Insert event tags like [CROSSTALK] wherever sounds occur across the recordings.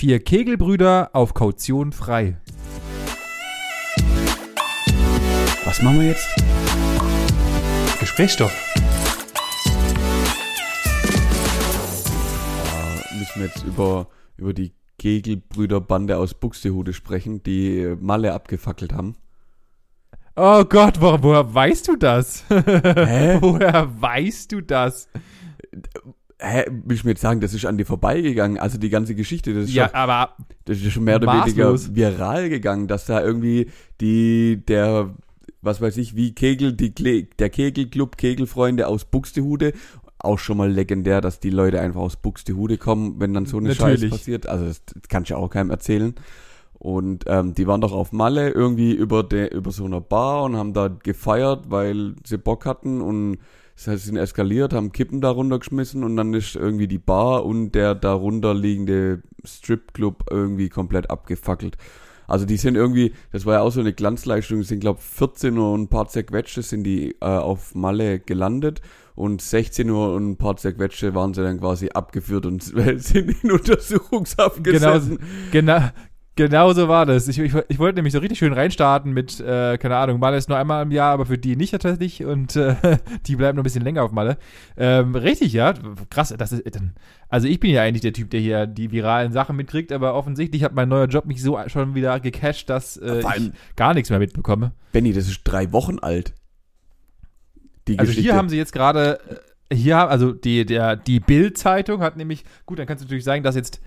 Vier Kegelbrüder auf Kaution frei. Was machen wir jetzt? Gesprächsstoff. Da müssen wir jetzt über, über die Kegelbrüderbande aus Buxtehude sprechen, die Malle abgefackelt haben. Oh Gott, wo, woher weißt du das? Hä? [LAUGHS] woher weißt du das? Hä, will ich mir jetzt sagen, das ist an dir vorbeigegangen. Also die ganze Geschichte, das ist, Ja, schon, aber das ist schon mehr oder maßlos. weniger viral gegangen, dass da irgendwie die, der, was weiß ich, wie Kegel, die, der Kegelclub Kegelfreunde aus Buxtehude, auch schon mal legendär, dass die Leute einfach aus Buxtehude kommen, wenn dann so eine Scheiße Natürlich. passiert. Also das, das kann ich ja auch keinem erzählen. Und ähm, die waren doch auf Malle irgendwie über der über so einer Bar und haben da gefeiert, weil sie Bock hatten und sie sind eskaliert, haben Kippen da runtergeschmissen und dann ist irgendwie die Bar und der darunter liegende Stripclub irgendwie komplett abgefackelt. Also die sind irgendwie, das war ja auch so eine Glanzleistung, sind glaube 14 Uhr und ein paar zerquetschte sind die äh, auf Malle gelandet und 16 Uhr und ein paar zerquetschte waren sie dann quasi abgeführt und [LAUGHS] sind in Untersuchungshaft genau, gesessen. genau, genau so war das. Ich, ich, ich wollte nämlich so richtig schön reinstarten mit, äh, keine Ahnung, Malle ist nur einmal im Jahr, aber für die nicht tatsächlich und äh, [LAUGHS] die bleiben noch ein bisschen länger auf Malle. Ähm, richtig, ja, krass. Das ist, also ich bin ja eigentlich der Typ, der hier die viralen Sachen mitkriegt, aber offensichtlich hat mein neuer Job mich so schon wieder gecasht, dass äh, ich gar nichts mehr mitbekomme. Benny, das ist drei Wochen alt. Die Also Geschichte. hier haben sie jetzt gerade, äh, hier, haben- also die, der, die Bild-Zeitung hat nämlich, gut, dann kannst du natürlich sagen, dass jetzt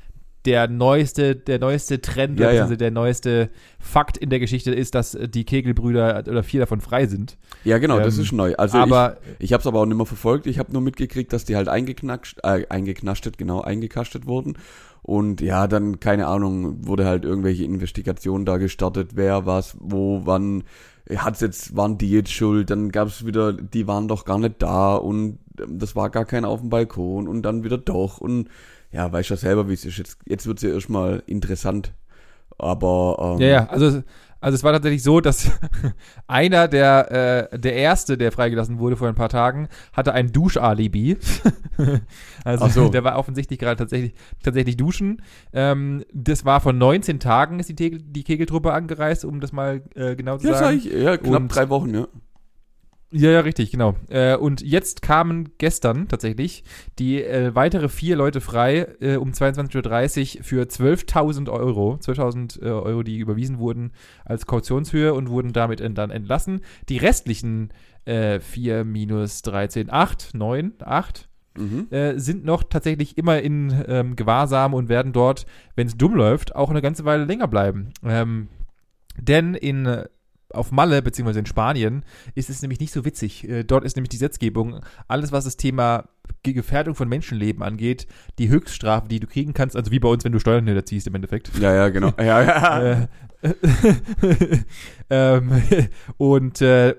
der neueste, der neueste Trend, Ja, ja. der neueste Fakt in der Geschichte ist, dass äh, die Kegelbrüder oder vier davon frei sind. ja, genau, das ähm, ist neu. Also aber ich, ich habe es aber auch nicht mehr verfolgt. Ich habe nur mitgekriegt, dass die halt eingeknatscht, äh, eingeknaschtet, genau, eingekastet wurden. Und ja, dann, keine Ahnung, wurde halt irgendwelche Investigationen da gestartet, wer was, wo, wann, hat's jetzt, waren die jetzt schuld, dann gab's wieder, die waren doch gar nicht da und ähm, das war gar keiner auf dem Balkon und dann wieder doch und ja, weißt ja selber, wie es ist. Jetzt, jetzt wird's ja erstmal interessant. Aber ähm, Ja, ja, also, also es war tatsächlich so, dass [LAUGHS] einer der, äh, der erste, der freigelassen wurde vor ein paar Tagen, hatte ein Duschalibi. [LAUGHS] also so. der war offensichtlich gerade tatsächlich, tatsächlich duschen. Ähm, das war vor 19 Tagen ist die, Tegel, die Kegeltruppe angereist, um das mal äh, genau zu ja, sag sagen. ich, ja, knapp Und- drei Wochen, ja. Ja, ja, richtig, genau. Äh, und jetzt kamen gestern tatsächlich die äh, weitere vier Leute frei äh, um 22.30 Uhr für 12.000 Euro. 12.000 äh, Euro, die überwiesen wurden als Kautionshöhe und wurden damit en- dann entlassen. Die restlichen äh, 4 minus 13, 8, 9, 8 Mhm. äh, sind noch tatsächlich immer in ähm, Gewahrsam und werden dort, wenn es dumm läuft, auch eine ganze Weile länger bleiben. Ähm, denn in äh, auf Malle beziehungsweise in Spanien ist es nämlich nicht so witzig. Äh, dort ist nämlich die Gesetzgebung, alles was das Thema Ge- Gefährdung von Menschenleben angeht, die Höchststrafe, die du kriegen kannst, also wie bei uns, wenn du Steuern hinterziehst im Endeffekt. Ja, ja, genau. [LAUGHS] Ja, ja. Äh, [LAUGHS] ähm, und äh,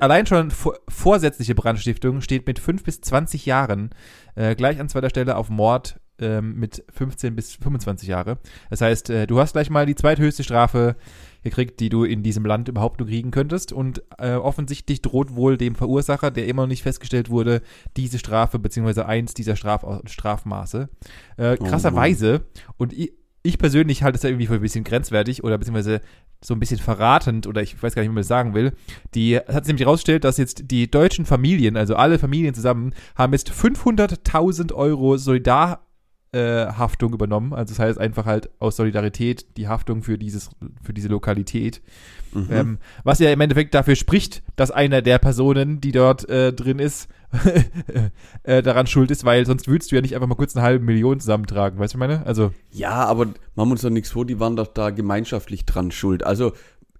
allein schon vor vorsätzliche Brandstiftung steht mit 5 bis 20 Jahren äh, gleich an zweiter Stelle auf Mord ähm, mit 15 bis 25 Jahre. Das heißt, äh, du hast gleich mal die zweithöchste Strafe gekriegt, die du in diesem Land überhaupt nur kriegen könntest. Und äh, offensichtlich droht wohl dem Verursacher, der immer noch nicht festgestellt wurde, diese Strafe beziehungsweise eins dieser Straf Strafmaße. Äh, Oh krasserweise. und ich, ich persönlich halte es ja irgendwie für ein bisschen grenzwertig oder beziehungsweise so ein bisschen verratend oder ich weiß gar nicht, wie man das sagen will. Die hat sich nämlich herausgestellt, dass jetzt die deutschen Familien, also alle Familien zusammen, haben jetzt 500.000 Euro Solidar äh, Haftung übernommen. Also das heißt einfach halt aus Solidarität die Haftung für dieses, für diese Lokalität. Mhm. Ähm, was ja im Endeffekt dafür spricht, dass einer der Personen, die dort äh, drin ist, [LAUGHS] äh, daran schuld ist, weil sonst würdest du ja nicht einfach mal kurz eine halbe Million zusammentragen, weißt du, meine? Also, Ja, aber machen wir uns doch nichts vor, die waren doch da gemeinschaftlich dran schuld. Also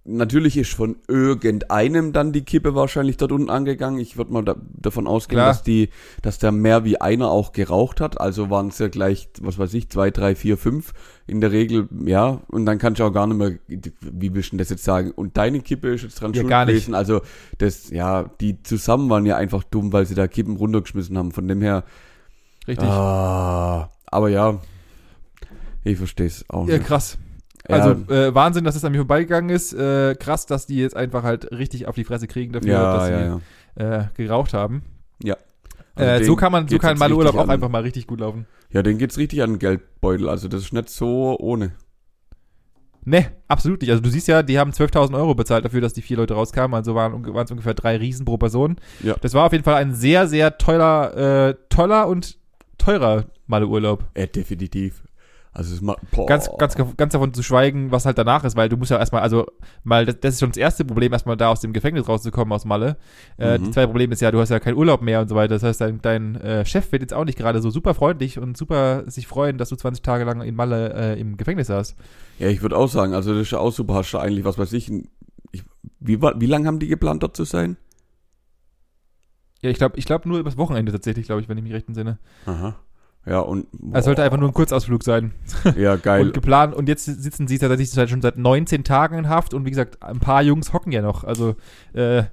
natürlich ist von irgendeinem dann die Kippe wahrscheinlich dort unten angegangen. Ich würde mal da, davon ausgehen, Klar. dass die, dass da mehr wie einer auch geraucht hat. Also waren es ja gleich, was weiß ich, zwei, drei, vier, fünf in der Regel, ja. Und dann kann ich auch gar nicht mehr, wie willst du das jetzt sagen? Und deine Kippe ist jetzt dran Ja, schuld gar nicht. gewesen. Also das, ja, die zusammen waren ja einfach dumm, weil sie da Kippen runtergeschmissen haben. Von dem her, richtig. ah, aber ja, ich verstehe es auch ja, nicht. krass. Ja. Also äh, Wahnsinn, dass es an mir vorbeigegangen ist. Äh, krass, dass die jetzt einfach halt richtig auf die Fresse kriegen dafür, ja, dass ja, sie ja. Äh, geraucht haben. Also äh, den so kann man, so kann Malle Urlaub auch an. einfach mal richtig gut laufen. Ja, den geht's richtig an den Geldbeutel. Also das ist nicht so ohne. Ne, absolut nicht. Also du siehst ja, die haben 12.000 Euro bezahlt dafür, dass die vier Leute rauskamen. Also waren es ungefähr drei Riesen pro Person. Ja. Das war auf jeden Fall ein sehr, sehr toller, äh, toller und teurer Malle-Urlaub. Äh, definitiv. Also es macht. Ganz, ganz, ganz davon zu schweigen, was halt danach ist, weil du musst ja erstmal, also, mal, das, das ist schon das erste Problem, erstmal da aus dem Gefängnis rauszukommen aus Malle. Äh, Mhm. Die zweite Problem ist ja, du hast ja keinen Urlaub mehr und so weiter. Das heißt, dein, dein äh, Chef wird jetzt auch nicht gerade so super freundlich und super sich freuen, dass du 20 Tage lang in Malle äh, im Gefängnis saßt. Ja, ich würde auch sagen, also das ist ja auch super. Hast du eigentlich, was weiß ich, ich wie, wie lange haben die geplant, dort zu sein? Ja, ich glaube, ich glaube nur übers Wochenende tatsächlich, glaube ich, wenn ich mich recht entsinne. Aha. Ja, und. Es sollte einfach nur ein Kurzausflug sein. Ja, [LAUGHS] geil. Und geplant. Und jetzt sitzen sie tatsächlich schon seit 19 Tagen in Haft. Und wie gesagt, ein paar Jungs hocken ja noch. Also, äh,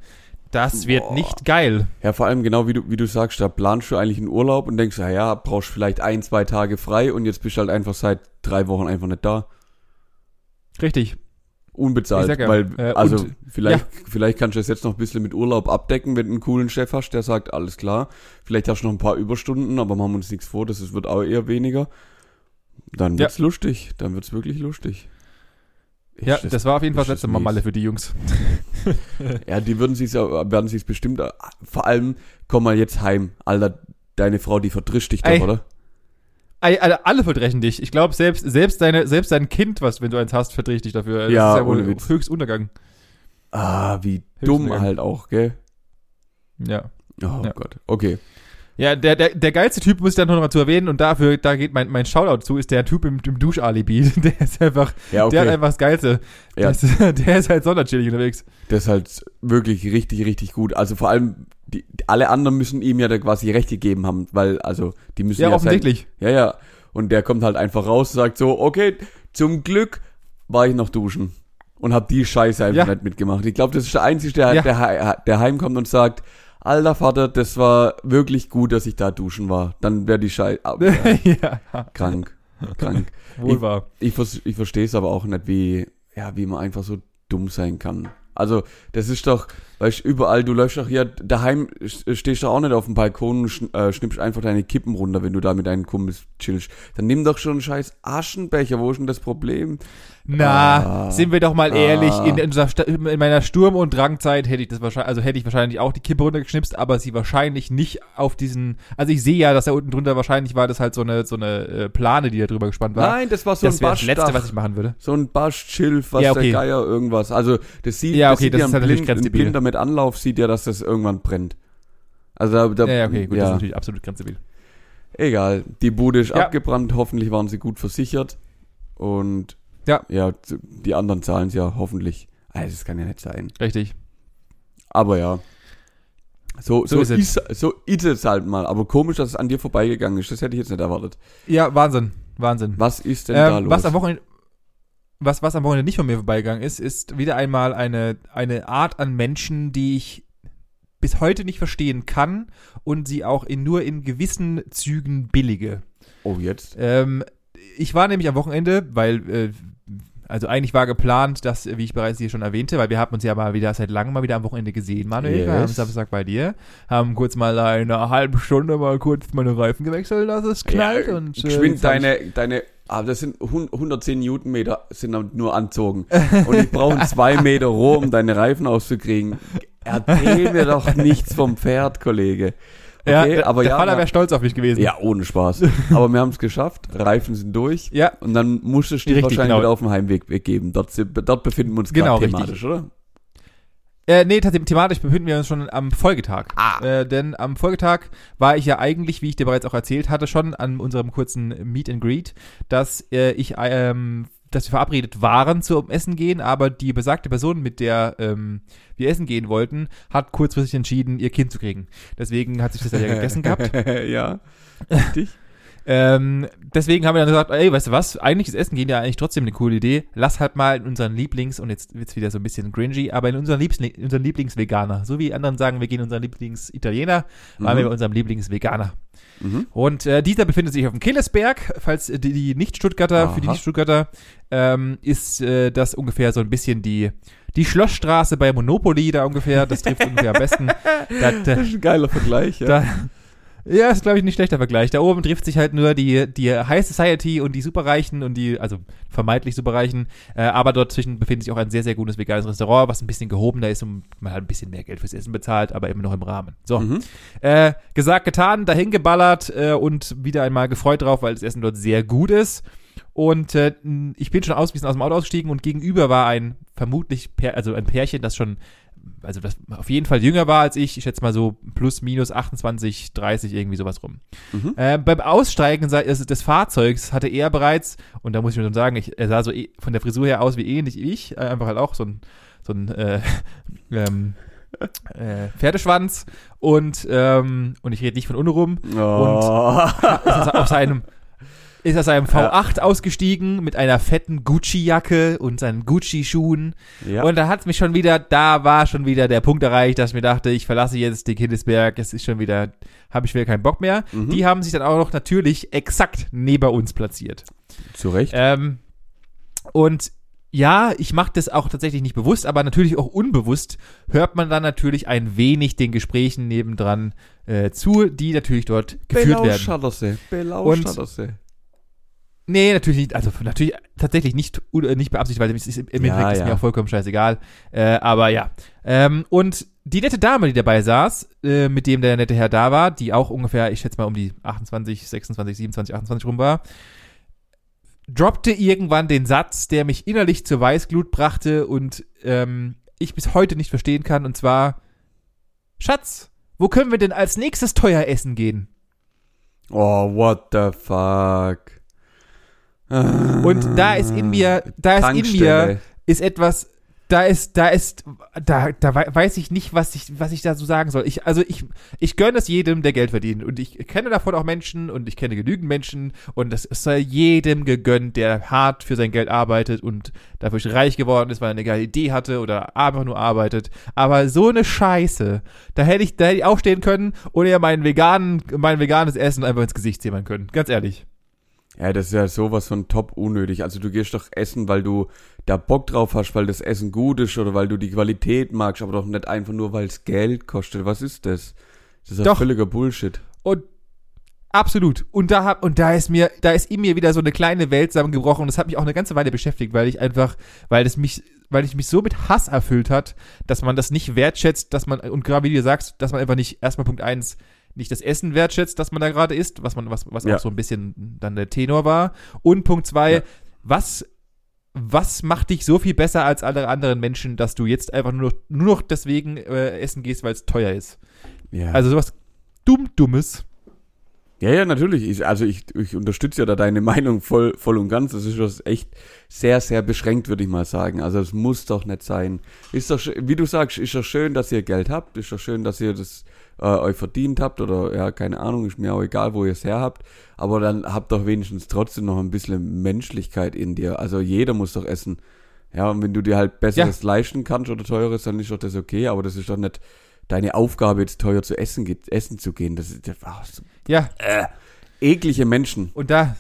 das wird Boah. nicht geil. Ja, vor allem genau wie du, wie du sagst, da planst du eigentlich einen Urlaub und denkst, ja, ja, brauchst vielleicht ein, zwei Tage frei und jetzt bist du halt einfach seit drei Wochen einfach nicht da. Richtig. Unbezahlt. Ich ja, weil, äh, also und- vielleicht, vielleicht kannst du das jetzt noch ein bisschen mit Urlaub abdecken, wenn du einen coolen Chef hast, der sagt, alles klar, vielleicht hast du noch ein paar Überstunden, aber machen wir uns nichts vor, das wird auch eher weniger. Dann Ja. wird's lustig. Dann wird's wirklich lustig. Ja, Ist das, war auf jeden Fall das letzte Mal. Malle für die Jungs. [LAUGHS] Ja, die würden sich's ja, werden sich's bestimmt, äh, vor allem, komm mal jetzt heim. Alter, deine Frau, die verdrischt dich doch, Ey. oder? Alter, alle verdrechen dich. Ich glaube, selbst, selbst, deine, selbst dein Kind, was, wenn du eins hast, verdreht dich dafür. Das Ja, ist ja wohl ohne Witz. höchst Untergang. Ah, wie dumm halt auch, gell? Ja. Oh Ja. Gott. Okay. Ja, der, der, der geilste Typ, muss ich dann noch mal zu erwähnen, und dafür, da geht mein, mein Shoutout zu, ist der Typ im, im Duschalibi. [LAUGHS] Der ist einfach, Ja, der hat okay. einfach das Geilste. Ja. Das, [LAUGHS] der ist halt sonderchillig unterwegs. Das ist halt wirklich richtig, richtig gut. Also vor allem, die, alle anderen müssen ihm ja da quasi Rechte geben haben, weil, also, die müssen Ja, ja, offensichtlich. Sein, ja, ja. Und der kommt halt einfach raus und sagt so, okay, zum Glück war ich noch duschen. Und hab die Scheiße einfach Ja. nicht mitgemacht. Ich glaube, das ist der Einzige, der, Ja. der, der heimkommt und sagt, alter Vater, das war wirklich gut, dass ich da duschen war. Dann wäre die Scheiße [LAUGHS] ja, krank. Krank. [LAUGHS] wohl wahr. Ich, vers ich verstehe es aber auch nicht, wie, ja, wie man einfach so dumm sein kann. Also, das ist doch, du, überall, du läufst doch hier daheim, st- stehst du auch nicht auf dem Balkon und schn äh, schnippst einfach deine Kippen runter, wenn du da mit deinen Kumpels chillst. Dann nimm doch schon einen scheiß Aschenbecher, wo ist denn das Problem? Na, Ah. sind wir doch mal ehrlich, Ah. in, unserer in meiner Sturm- und Drangzeit hätte ich das wahrscheinlich, also hätte ich wahrscheinlich auch die Kippe runtergeschnipst, aber sie wahrscheinlich nicht auf diesen, also ich sehe ja, dass da unten drunter wahrscheinlich war das halt so eine, so eine äh, Plane, die da drüber gespannt war. Nein, das war so das ein wäre das Letzte, was ich machen würde. so ein Baschschilf, was Ja, okay. der Geier irgendwas. Also, das sieht, Ja, das okay, sieht das ja ist ein, halt natürlich Blind, ein. Blinder mit Anlauf sieht ja, dass das irgendwann brennt. Also da, da Ja, ja, okay, gut, das ist ja. natürlich absolut grenzdebil. Egal, die Bude ist Ja. abgebrannt, hoffentlich waren sie gut versichert. Und Ja. ja, die anderen zahlen es ja hoffentlich. Also, das kann ja nicht sein. Richtig. Aber ja. So, So so, ist es. so ist es halt mal. Aber komisch, dass es an dir vorbeigegangen ist. Das hätte ich jetzt nicht erwartet. Ja, Wahnsinn. Wahnsinn. Was ist denn da Ähm, los? was am Wochenende was, was am Wochenende nicht von mir vorbeigegangen ist, ist wieder einmal eine, eine Art an Menschen, die ich bis heute nicht verstehen kann und sie auch in, nur in gewissen Zügen billige. oh, jetzt? Ähm, ich war nämlich am Wochenende, weil, äh, also eigentlich war geplant, dass, wie ich bereits hier schon erwähnte, weil wir haben uns ja mal wieder seit langem mal wieder am Wochenende gesehen, Manuel. Wir Yes. haben Samstag bei dir, haben kurz mal eine halbe Stunde mal kurz meine Reifen gewechselt, dass es knallt Ja, und äh, deine, deine, ah, das sind hun- 110 Newtonmeter sind dann nur anzogen. Und ich brauche zwei Meter Rohr, um deine Reifen auszukriegen. Erzähl [LAUGHS] mir doch nichts vom Pferd, Kollege. Ja, Okay, der, aber der ja, Vater wäre stolz auf mich gewesen. Ja, ohne Spaß. Aber wir haben es geschafft. Reifen sind durch. Ja, Und dann musstest du dich wahrscheinlich genau. wieder auf dem Heimweg weggeben. Dort, dort befinden wir uns Genau, gerade richtig. thematisch, oder? Äh, nee, tatsächlich, thematisch befinden wir uns schon am Folgetag. Ah. Äh, denn am Folgetag war ich ja eigentlich, wie ich dir bereits auch erzählt hatte, schon an unserem kurzen Meet and Greet, dass äh, ich, ähm, dass wir verabredet waren zum Essen gehen, aber die besagte Person, mit der ähm, wir essen gehen wollten, hat kurzfristig entschieden, ihr Kind zu kriegen. Deswegen hat sich das ja [LAUGHS] gegessen gehabt. ja. [LAUGHS] Richtig. Ähm, deswegen haben wir dann gesagt, ey, weißt du was, eigentlich ist Essen gehen ja eigentlich trotzdem eine coole Idee. Lass halt mal in unseren Lieblings, und jetzt wird's wieder so ein bisschen cringy, aber in unseren, Liebs unseren Lieblingsveganer. So wie anderen sagen, wir gehen in unseren Lieblingsitaliener, waren wir bei unserem Lieblingsveganer. Mhm. Und äh, dieser befindet sich auf dem Killesberg. Falls äh, die, die Nicht-Stuttgarter, für die. Nicht-Stuttgarter, ähm, ist äh, das ungefähr so ein bisschen die, die Schlossstraße bei Monopoly da ungefähr. Das trifft ungefähr am besten. [LAUGHS] Da, da, Das ist ein geiler Vergleich, ja. da, Ja, ist, glaube ich, nicht schlechter Vergleich. Da oben trifft sich halt nur die, die High Society und die Superreichen und die, also vermeintlich Superreichen. Äh, aber dort zwischen befindet sich auch ein sehr, sehr gutes veganes Restaurant, was ein bisschen gehobener ist und man halt ein bisschen mehr Geld fürs Essen bezahlt, aber immer noch im Rahmen. So. Mhm. Äh, gesagt, getan, dahin geballert äh, und wieder einmal gefreut drauf, weil das Essen dort sehr gut ist. Und äh, ich bin schon aus, ein bisschen aus dem Auto ausgestiegen und gegenüber war ein vermutlich, also ein Pärchen, das schon, also das auf jeden Fall jünger war als ich. Ich schätze mal so plus minus 28, 30, irgendwie sowas rum. Mhm. Äh, beim Aussteigen des des Fahrzeugs hatte er bereits, und da muss ich mir schon sagen, ich, er sah so eh- von der Frisur her aus wie ähnlich wie ich, äh, einfach halt auch so ein, so ein äh, [LAUGHS] ähm, äh, Pferdeschwanz und, ähm, und ich rede nicht von Unrum, Oh. ist [LAUGHS] aus seinem ist aus seinem V8 ausgestiegen mit einer fetten Gucci-Jacke und seinen Gucci-Schuhen. ja. Und da hat mich schon wieder, da war schon wieder der Punkt erreicht, dass ich mir dachte, ich verlasse jetzt den Kindesberg, es ist schon wieder, habe ich wieder keinen Bock mehr. Mhm. Die haben sich dann auch noch natürlich exakt neben uns platziert. Zu Recht. Ähm, und ja, ich mache das auch tatsächlich nicht bewusst, aber natürlich auch unbewusst hört man dann natürlich ein wenig den Gesprächen nebendran äh, zu, die natürlich dort geführt werden. Und-. Nee, natürlich nicht. Also natürlich tatsächlich nicht, äh, nicht beabsichtigt, weil es ist, im Endeffekt Ja, ist ja. mir auch vollkommen scheißegal. Äh, aber ja. Ähm, und die nette Dame, die dabei saß, äh, mit dem der nette Herr da war, die auch ungefähr, ich schätze mal um die 28, 26, 27, 28 rum war, droppte irgendwann den Satz, der mich innerlich zur Weißglut brachte und ähm, ich bis heute nicht verstehen kann. Und zwar, Schatz, wo können wir denn als nächstes teuer essen gehen? Oh, what the fuck. Und da ist in mir, da ist in mir, ist etwas, da ist, da ist, da, da wei- weiß ich nicht, was ich, was ich da so sagen soll. Ich, also ich, ich gönne es jedem, der Geld verdient. Und ich kenne davon auch Menschen und ich kenne genügend Menschen und das ist jedem gegönnt, der hart für sein Geld arbeitet und dadurch reich geworden ist, weil er eine geile Idee hatte oder einfach nur arbeitet. Aber so eine Scheiße, da hätte ich, da hätte ich aufstehen können und ihr meinen veganen, mein veganes Essen einfach ins Gesicht zimmern können. Ganz ehrlich. Ja, das ist ja sowas von top unnötig. Also du gehst doch essen, weil du da Bock drauf hast, weil das Essen gut ist oder weil du die Qualität magst, aber doch nicht einfach nur, weil es Geld kostet. Was ist das? Das ist Doch. völliger Bullshit. Und absolut. Und da hab, und da ist mir, da ist in mir wieder so eine kleine Welt zusammengebrochen und das hat mich auch eine ganze Weile beschäftigt, weil ich einfach, weil es mich, weil ich mich so mit Hass erfüllt hat, dass man das nicht wertschätzt, dass man, und gerade wie du sagst, dass man einfach nicht, erstmal Punkt eins, nicht das Essen wertschätzt, das man da gerade isst, was man, was, was Ja. auch so ein bisschen dann der Tenor war. Und Punkt zwei, Ja. was, was macht dich so viel besser als alle anderen Menschen, dass du jetzt einfach nur noch, nur noch deswegen äh, essen gehst, weil es teuer ist? Ja. Also sowas dumm, dummes. Ja, ja, natürlich. Ich, also ich, ich unterstütze ja da deine [LAUGHS] Meinung voll, voll und ganz. Das ist was echt sehr, sehr beschränkt, würde ich mal sagen. Also es muss doch nicht sein. Ist doch, wie du sagst, ist doch schön, dass ihr Geld habt. Ist doch schön, dass ihr das äh, euch verdient habt oder ja, keine Ahnung, ist mir auch egal, wo ihr es her habt. Aber dann habt doch wenigstens trotzdem noch ein bisschen Menschlichkeit in dir. Also jeder muss doch essen. Ja, und wenn du dir halt Besseres leisten kannst oder teures, dann ist doch das okay. Aber das ist doch nicht deine Aufgabe, jetzt teuer zu essen, essen zu gehen. Das ist, ach, so Ja, äh, eklige Menschen. Und da,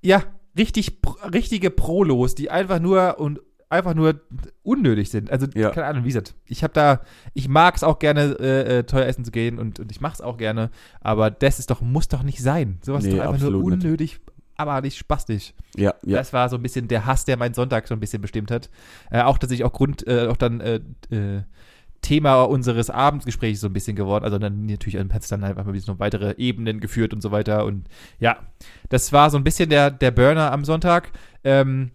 ja, richtig, richtige Prolos, die einfach nur und einfach nur unnötig sind. Also, Ja. keine Ahnung, wie gesagt, ich habe da, ich mag es auch gerne, äh, äh, teuer essen zu gehen und, und ich mache es auch gerne, aber das ist doch, muss doch nicht sein. Sowas ist Nee, doch einfach nur absolut nicht. unnötig, aber nicht spastisch. Ja, ja. Das war so ein bisschen der Hass, der meinen Sonntag so ein bisschen bestimmt hat. Äh, auch tatsächlich auch Grund, äh, auch dann äh, äh, Thema unseres Abendgesprächs so ein bisschen geworden. Also dann natürlich hat es dann einfach mal ein bisschen noch weitere Ebenen geführt und so weiter. Und ja, das war so ein bisschen der, der Burner am Sonntag. Ähm,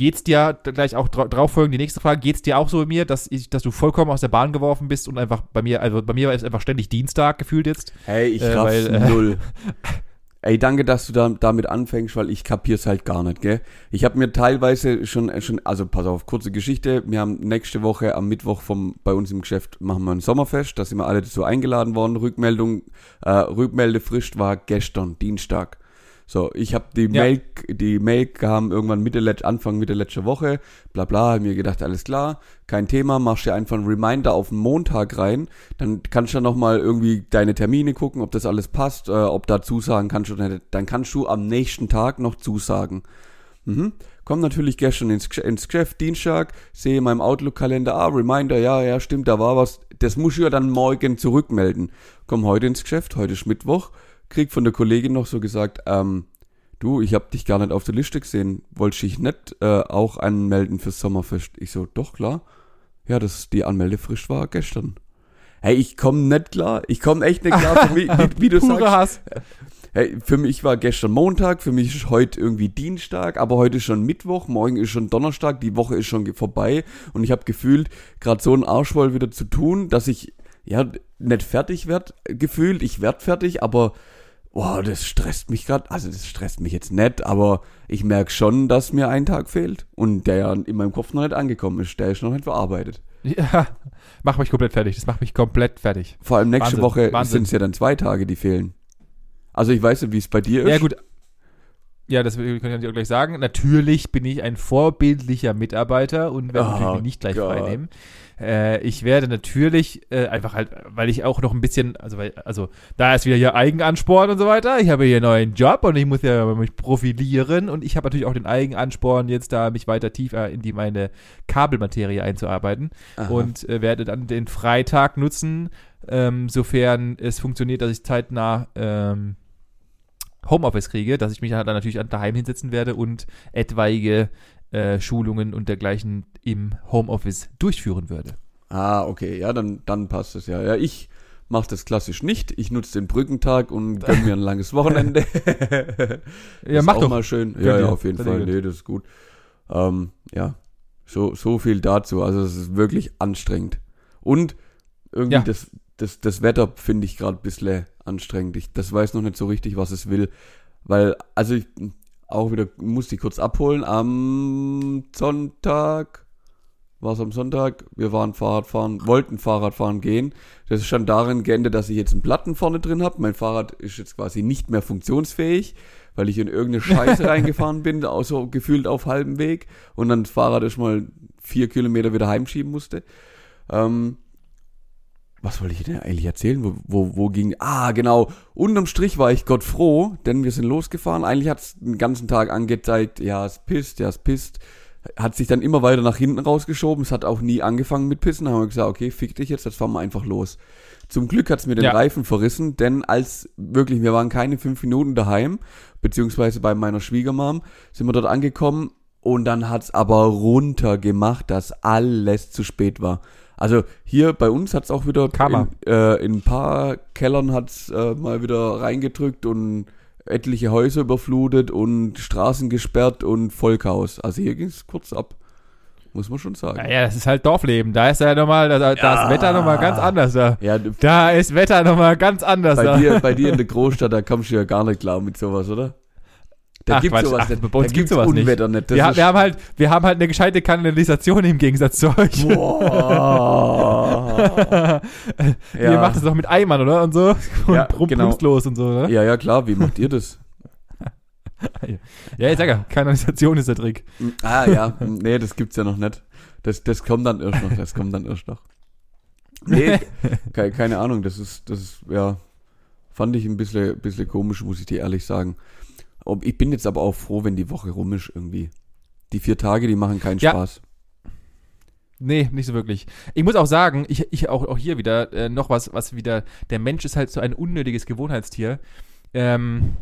geht's dir gleich auch dra drauf folgen, die nächste Frage, geht's dir auch so bei mir, dass ich, dass du vollkommen aus der Bahn geworfen bist und einfach bei mir, also bei mir war es einfach ständig Dienstag gefühlt jetzt. Hey, ich Äh, raff's weil, äh, null. [LAUGHS] Ey, danke, dass du da, damit anfängst, weil ich kapier's halt gar nicht, gell? Ich habe mir teilweise schon, schon, also pass auf, kurze Geschichte. Wir haben nächste Woche am Mittwoch vom, bei uns im Geschäft machen wir ein Sommerfest. Da sind wir alle dazu eingeladen worden. Rückmeldung, äh, Rückmeldefrist war gestern, Dienstag. So, ich habe die Ja. Mail, die Mail kam irgendwann Mitte, Anfang Mitte letzter Woche, bla bla, hab mir gedacht, alles klar, kein Thema, machst dir einfach einen Reminder auf den Montag rein, dann kannst du dann nochmal irgendwie deine Termine gucken, ob das alles passt, äh, ob da Zusagen kannst du dann kannst du am nächsten Tag noch zusagen. Mhm. Komm natürlich gestern ins, ins Geschäft, Dienstag, sehe in meinem Outlook-Kalender, ah, Reminder, ja, ja, stimmt, da war was. Das muss ich ja dann morgen zurückmelden. Komm heute ins Geschäft, heute ist Mittwoch, krieg von der Kollegin noch so gesagt, ähm, du, ich hab dich gar nicht auf der Liste gesehen, wolltest dich nicht äh, auch anmelden fürs Sommerfest? Ich so, doch, klar. Ja, das, die Anmeldefrist war gestern. Hey, ich komm nicht klar, ich komm echt nicht klar, für mich, wie, wie du [LAUGHS] Pure sagst. Hass. Hey, für mich war gestern Montag, für mich ist heute irgendwie Dienstag, aber heute ist schon Mittwoch, morgen ist schon Donnerstag, die Woche ist schon vorbei und ich habe gefühlt, gerade so einen Arsch voll wieder zu tun, dass ich ja nicht fertig werd gefühlt, ich werd fertig, aber boah, das stresst mich gerade, also das stresst mich jetzt nicht, aber ich merke schon, dass mir ein Tag fehlt und der ja in meinem Kopf noch nicht angekommen ist, der ist noch nicht verarbeitet. Ja, [LAUGHS] macht mich komplett fertig. Das macht mich komplett fertig. Vor allem nächste Wahnsinn, Woche sind es ja dann zwei Tage, die fehlen. Also ich weiß nicht, wie es bei dir ist. Ja, gut. Ja, das kann ich auch gleich sagen. Natürlich bin ich ein vorbildlicher Mitarbeiter und werde Oh natürlich nicht gleich Gott. frei nehmen. Äh, ich werde natürlich äh, einfach halt, weil ich auch noch ein bisschen, also weil, also da ist wieder hier Eigenansporn und so weiter. Ich habe hier einen neuen Job und ich muss ja mich profilieren und ich habe natürlich auch den Eigenansporn, jetzt da mich weiter tiefer in die meine Kabelmaterie einzuarbeiten Aha. und äh, werde dann den Freitag nutzen, ähm, sofern es funktioniert, dass ich zeitnah ähm, Homeoffice kriege, dass ich mich dann natürlich daheim hinsetzen werde und etwaige äh, Schulungen und dergleichen im Homeoffice durchführen würde. Ah, okay, ja, dann, dann passt es ja. Ja, ich mache das klassisch nicht. Ich nutze den Brückentag und [LAUGHS] gönn mir ein langes Wochenende. [LAUGHS] Ja, mach auch doch. mal schön. Ja, ja, auf jeden dir Fall. Nee, das ist gut. Ähm, ja, so, so viel dazu. Also es ist wirklich anstrengend. Und irgendwie Ja. das, das, das Wetter finde ich gerade ein bisschen anstrengend. Ich, das weiß noch nicht so richtig, was es will. Weil, also ich auch wieder, musste ich kurz abholen. Am Sonntag, war es am Sonntag, wir waren Fahrradfahren, wollten Fahrradfahren gehen. Das ist schon darin geendet, dass ich jetzt einen Platten vorne drin habe. Mein Fahrrad ist jetzt quasi nicht mehr funktionsfähig, weil ich in irgendeine [LAUGHS] Scheiße reingefahren bin, so gefühlt auf halbem Weg und dann das Fahrrad erst mal vier Kilometer wieder heimschieben musste. Ähm, was wollte ich denn eigentlich erzählen? Wo, wo, wo ging. Ah, genau. Unterm Strich war ich Gott froh, denn wir sind losgefahren. Eigentlich hat es den ganzen Tag angezeigt, ja, es pisst, ja, es pisst. Hat sich dann immer weiter nach hinten rausgeschoben. Es hat auch nie angefangen mit Pissen. Da haben wir gesagt, okay, fick dich jetzt, jetzt fahren wir einfach los. Zum Glück hat's mir den Ja. Reifen verrissen, denn als wirklich, wir waren keine fünf Minuten daheim, beziehungsweise bei meiner Schwiegermam, sind wir dort angekommen und dann hat's aber runtergemacht, dass alles zu spät war. Also hier bei uns hat's auch wieder Karma. in, äh, in ein paar Kellern hat's äh, mal wieder reingedrückt und etliche Häuser überflutet und Straßen gesperrt und Vollchaos. Also hier ging's kurz ab. Muss man schon sagen. Naja, das ist halt Dorfleben. Da ist ja nochmal, da, da Ja. ist Wetter nochmal ganz anders da. Ja, Da ist Wetter nochmal ganz anders bei da. dir, bei dir in der [LAUGHS] Großstadt, da kommst du ja gar nicht klar mit sowas, oder? Da Ach, gibt's Quatsch. sowas Ach, nicht. bei uns da gibt's sowas nicht. Unwetter nicht. Das Wir, ha- wir, haben halt, wir haben halt eine gescheite Kanalisation im Gegensatz zu euch. Boah. [LAUGHS] Ihr macht es doch mit Eimern, oder? Und so. Und Ja, prum- genau. los und so, ne? ja, ja, klar. Wie macht ihr das? Ja, ich sag ja, Kanalisation ist der Trick. Ah, ja. Nee, das gibt's ja noch nicht. Das, das kommt dann erst noch. Das kommt dann erst noch. Nee, [LAUGHS] keine, keine Ahnung. Das ist, das ist, ja, fand ich ein bisschen, bisschen komisch, muss ich dir ehrlich sagen. Ob, ich bin jetzt aber auch froh, wenn die Woche rum ist irgendwie. Die vier Tage, die machen keinen Ja. Spaß. Nee, nicht so wirklich. Ich muss auch sagen, ich, ich auch, auch hier wieder äh, noch was, was wieder, der Mensch ist halt so ein unnötiges Gewohnheitstier. Ähm,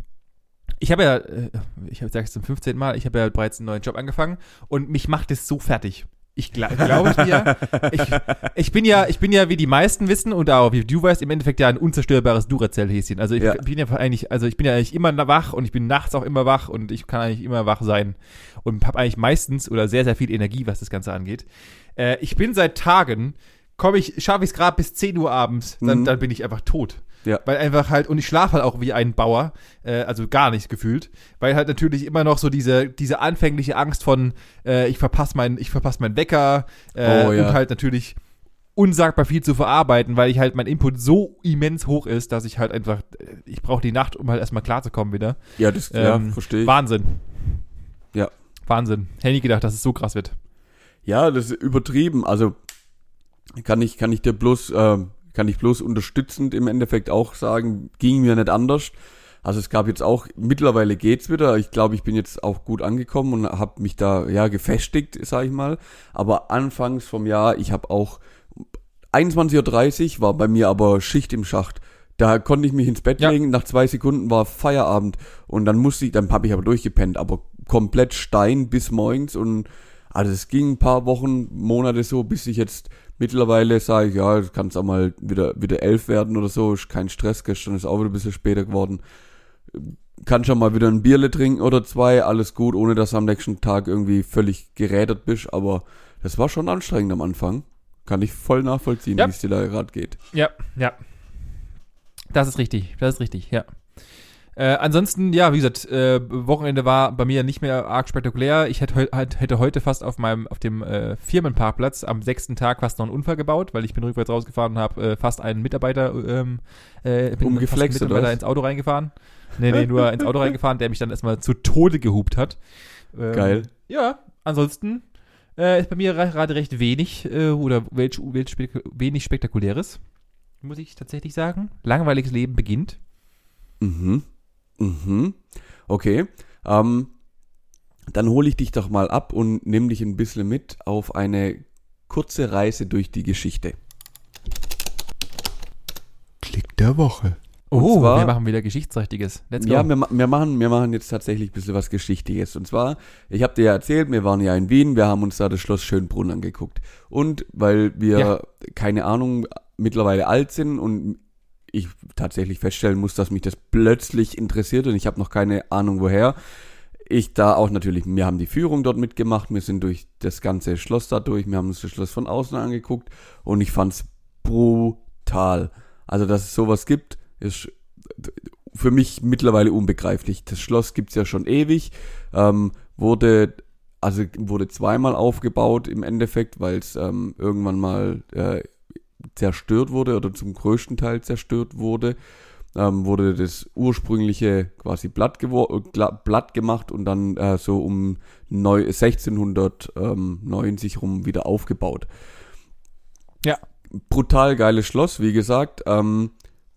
ich habe ja, äh, ich sage es zum 15. Mal, ich habe ja bereits einen neuen Job angefangen und mich macht es so fertig. Ich gla glaube dir, ich, ich bin ja, ich bin ja, wie die meisten wissen und auch wie du weißt, im Endeffekt ja ein unzerstörbares Duracell-Häschen. Also ich Ja. bin ja eigentlich, also ich bin ja eigentlich immer wach und ich bin nachts auch immer wach und ich kann eigentlich immer wach sein und habe eigentlich meistens oder sehr, sehr viel Energie, was das Ganze angeht. Äh, ich bin seit Tagen, komme ich, schaffe ich es gerade bis 10 Uhr abends, dann, Mhm. dann bin ich einfach tot. Ja. Weil einfach halt, und ich schlafe halt auch wie ein Bauer, äh, also gar nicht gefühlt, weil halt natürlich immer noch so diese, diese anfängliche Angst von, äh, ich verpasse meinen, ich verpasse meinen Wecker äh, Oh, ja. und halt natürlich unsagbar viel zu verarbeiten, weil ich halt mein Input so immens hoch ist, dass ich halt einfach, äh, ich brauche die Nacht, um halt erstmal klarzukommen wieder. Ja, das, ja, Ähm, verstehe ich. Wahnsinn. Ja. Wahnsinn. Hätte nie gedacht, dass es so krass wird. Ja, das ist übertrieben. Also kann ich, kann ich dir bloß, ähm, kann ich bloß unterstützend im Endeffekt auch sagen, ging mir nicht anders. Also es gab jetzt auch, mittlerweile geht's wieder. Ich glaube, ich bin jetzt auch gut angekommen und habe mich da ja gefestigt, sag ich mal. Aber anfangs vom Jahr, ich habe auch 21.30 Uhr war bei mir aber Schicht im Schacht. Da konnte ich mich ins Bett Ja. legen, nach zwei Sekunden war Feierabend und dann musste ich, dann habe ich aber durchgepennt, aber komplett Stein bis morgens und also es ging ein paar Wochen, Monate so, bis ich jetzt mittlerweile sage, ja, kann es auch mal wieder, wieder elf werden oder so, ist kein Stress, gestern ist auch wieder ein bisschen später geworden. Kann schon mal wieder ein Bierle trinken oder zwei, alles gut, ohne dass du am nächsten Tag irgendwie völlig gerädert bist, aber das war schon anstrengend am Anfang. Kann ich voll nachvollziehen, Ja. wie es dir da gerade geht. Ja, ja. Das ist richtig, das ist richtig, ja. Äh, ansonsten, ja, wie gesagt, äh, Wochenende war bei mir nicht mehr arg spektakulär. Ich hätte, hätte heute fast auf meinem, auf dem äh, Firmenparkplatz am sechsten Tag fast noch einen Unfall gebaut, weil ich bin rückwärts rausgefahren und habe äh, fast einen Mitarbeiter, ähm, äh, bin Umgeflext, fast Mitarbeiter ins Auto reingefahren. Nee, nee, nur ins Auto reingefahren, der mich dann erstmal zu Tode gehupt hat. Ähm, Geil. Ja, ansonsten äh, ist bei mir gerade recht wenig äh, oder wenig, wenig, wenig Spektakuläres, muss ich tatsächlich sagen. Langweiliges Leben beginnt. Mhm. Mhm. Okay. Ähm, dann hole ich dich doch mal ab und nimm dich ein bisschen mit auf eine kurze Reise durch die Geschichte. Klick der Woche. Oh, zwar- wir machen wieder Geschichtsträchtiges. Let's go. Ja, wir, wir, machen, wir machen jetzt tatsächlich ein bisschen was Geschichtliches. Und zwar, ich habe dir ja erzählt, wir waren ja in Wien, wir haben uns da das Schloss Schönbrunn angeguckt. Und weil wir, Ja. keine Ahnung, mittlerweile alt sind und ich tatsächlich feststellen muss, dass mich das plötzlich interessiert und ich habe noch keine Ahnung woher. Ich da auch natürlich, wir haben die Führung dort mitgemacht, wir sind durch das ganze Schloss da durch, wir haben uns das Schloss von außen angeguckt und ich fand's brutal. Also, dass es sowas gibt, ist für mich mittlerweile unbegreiflich. Das Schloss gibt's ja schon ewig, ähm, wurde also wurde zweimal aufgebaut im Endeffekt, weil es ähm, irgendwann mal äh, zerstört wurde oder zum größten Teil zerstört wurde. Ähm, wurde das ursprüngliche quasi blatt, äh, blatt gemacht und dann äh, so um neu, 1690 rum wieder aufgebaut. Ja. Brutal geiles Schloss, wie gesagt. Ähm,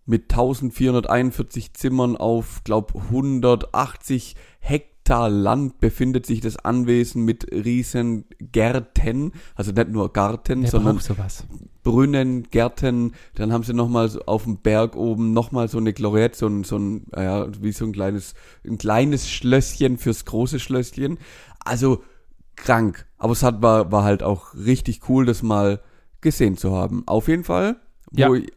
mit 1441 Zimmern auf, glaub, 180 Hektar Land befindet sich das Anwesen mit riesen Gärten, also nicht nur Garten, Wer sondern sowas? Brunnen, Gärten, dann haben sie nochmal so auf dem Berg oben nochmal so eine Gloriette, so ein, so ein, ja, wie so ein kleines, ein kleines Schlösschen fürs große Schlösschen. Also krank. Aber es hat, war, war halt auch richtig cool, das mal gesehen zu haben. Auf jeden Fall, Ja. ich,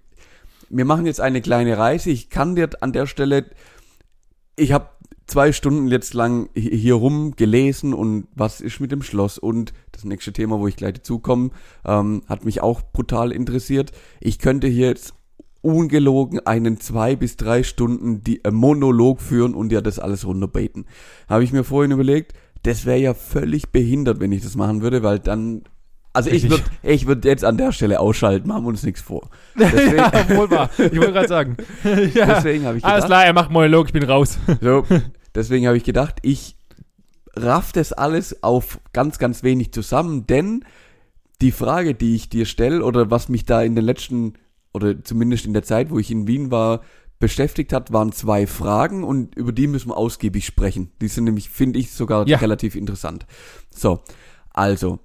wir machen jetzt eine kleine Reise. Ich kann dir an der Stelle, ich habe zwei Stunden jetzt lang hi- hier rum gelesen und was ist mit dem Schloss und das nächste Thema, wo ich gleich dazukomme, ähm, hat mich auch brutal interessiert. Ich könnte hier jetzt ungelogen einen zwei bis drei Stunden die, äh, Monolog führen und ja das alles runterbeten. Habe ich mir vorhin überlegt, das wäre ja völlig behindert, wenn ich das machen würde, weil dann also ich würde ich würd jetzt an der Stelle ausschalten, machen wir uns nichts vor. Deswegen, [LAUGHS] ja, wohl wahr. Ich wollte gerade sagen. [LAUGHS] ja. deswegen habe ich Alles gedacht, klar, er macht Monolog, ich bin raus. so, [LAUGHS] deswegen habe ich gedacht, ich raff das alles auf ganz, ganz wenig zusammen, denn die Frage, die ich dir stelle oder was mich da in den letzten oder zumindest in der Zeit, wo ich in Wien war, beschäftigt hat, waren zwei Fragen und über die müssen wir ausgiebig sprechen. Die sind nämlich, finde ich, sogar Ja. relativ interessant. So, also,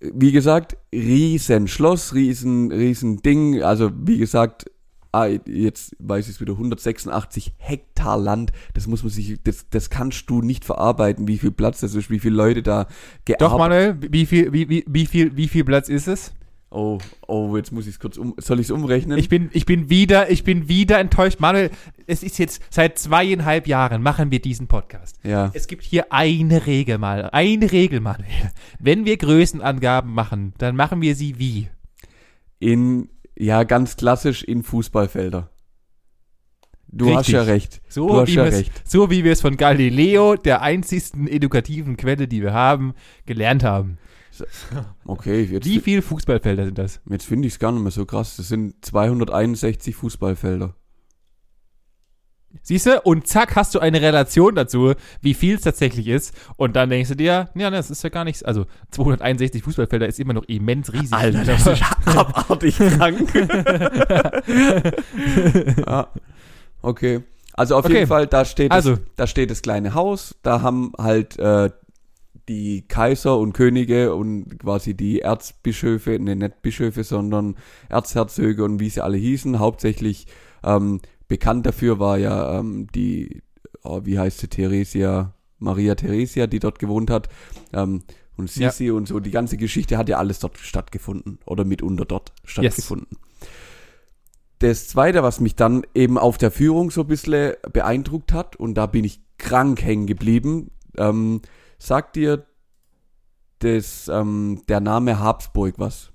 wie gesagt, riesen Schloss, riesen, riesen Ding, also wie gesagt, ah, jetzt weiß ich es wieder, 186 Hektar Land, das muss man sich, das, das kannst du nicht verarbeiten, wie viel Platz das ist, wie viele Leute da gearbeitet Doch, Manuel, wie viel, wie, wie, wie viel, wie viel Platz ist es? Oh, oh, jetzt muss ich es kurz um, soll ich es umrechnen? Ich bin, ich bin wieder, ich bin wieder enttäuscht. Manuel, es ist jetzt seit zweieinhalb Jahren machen wir diesen Podcast. ja, Es gibt hier eine Regel mal, eine Regel, Manuel. Wenn wir Größenangaben machen, dann machen wir sie wie? in, ja, ganz klassisch in Fußballfelder. Du hast Richtig. ja recht. So du hast wie ja recht. So wie wir es von Galileo, der einzigsten edukativen Quelle, die wir haben, gelernt haben. Okay, jetzt, Wie viele Fußballfelder sind das? jetzt finde ich es gar nicht mehr so krass. Das sind 261 Fußballfelder. Siehst du? Und zack, hast du eine Relation dazu, wie viel es tatsächlich ist. Und dann denkst du dir, ja, ne, das ist ja gar nichts. Also 261 Fußballfelder ist immer noch immens riesig. Alter, das [LAUGHS] ist abartig krank. [LAUGHS] ja. Okay. Also auf Okay. jeden Fall, da steht, Also. das, da steht das kleine Haus, da haben halt äh, die Kaiser und Könige und quasi die Erzbischöfe, ne, nicht Bischöfe, sondern Erzherzöge und wie sie alle hießen, hauptsächlich ähm, bekannt dafür war ja ähm, die, oh, wie heißt sie, Theresia, Maria Theresia, die dort gewohnt hat. Ähm, und Sisi und so, die ganze Geschichte hat ja alles dort stattgefunden oder mitunter dort stattgefunden. Das zweite, was mich dann eben auf der Führung so ein bisschen beeindruckt hat, und da bin ich krank hängen geblieben, ähm, sagt dir das, ähm, der Name Habsburg was?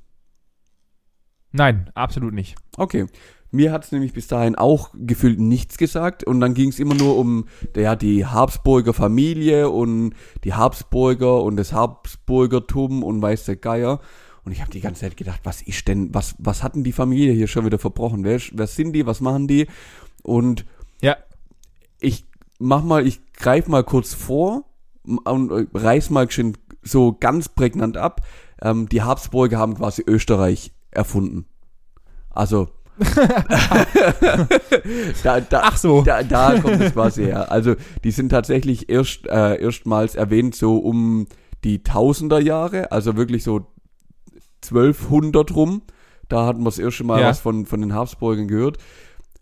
Nein, absolut nicht. Okay. Mir hat es nämlich bis dahin auch gefühlt nichts gesagt und dann ging es immer nur um ja, die Habsburger Familie und die Habsburger und das Habsburgertum und weiß der Geier. Und ich habe die ganze Zeit gedacht, was ist denn, was, was hatten die Familie hier schon wieder verbrochen? Wer, wer sind die, was machen die? Und Ja, ich mach mal, ich greif mal kurz vor und äh, reiß mal schön so ganz prägnant ab. Ähm, die Habsburger haben quasi Österreich erfunden. Also [LAUGHS] da, da, Ach so. da, da kommt es quasi her. Also die sind tatsächlich erst äh, erstmals erwähnt so um die Tausender Jahre, also wirklich so 1200 rum. Da hatten wir das erste Mal Ja. was von, von den Habsburgern gehört.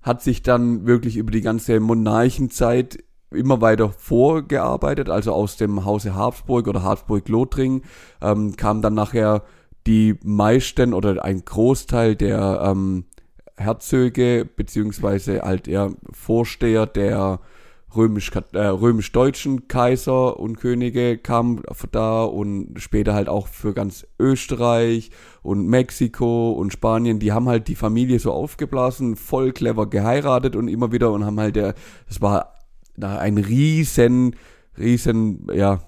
Hat sich dann wirklich über die ganze Monarchenzeit immer weiter vorgearbeitet, also aus dem Hause Habsburg oder Habsburg-Lothringen ähm, kam dann nachher die meisten oder ein Großteil der ähm, Herzöge beziehungsweise halt ja Vorsteher der römisch äh, römisch-deutschen Kaiser und Könige kamen da und später halt auch für ganz Österreich und Mexiko und Spanien, die haben halt die Familie so aufgeblasen, voll clever geheiratet und immer wieder und haben halt der, das war ein riesen, riesen, ja,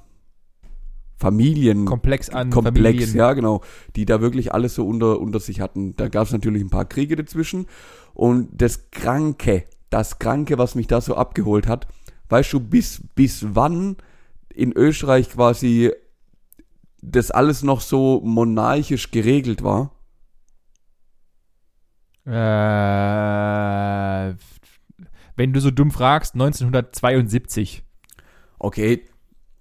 Familien, Komplex an Komplex, Familien. ja genau, die da wirklich alles so unter, unter sich hatten. Da gab es natürlich ein paar Kriege dazwischen und das Kranke, das Kranke, was mich da so abgeholt hat, weißt du, bis, bis wann in Österreich quasi das alles noch so monarchisch geregelt war? Äh, wenn du so dumm fragst, 1972. Okay,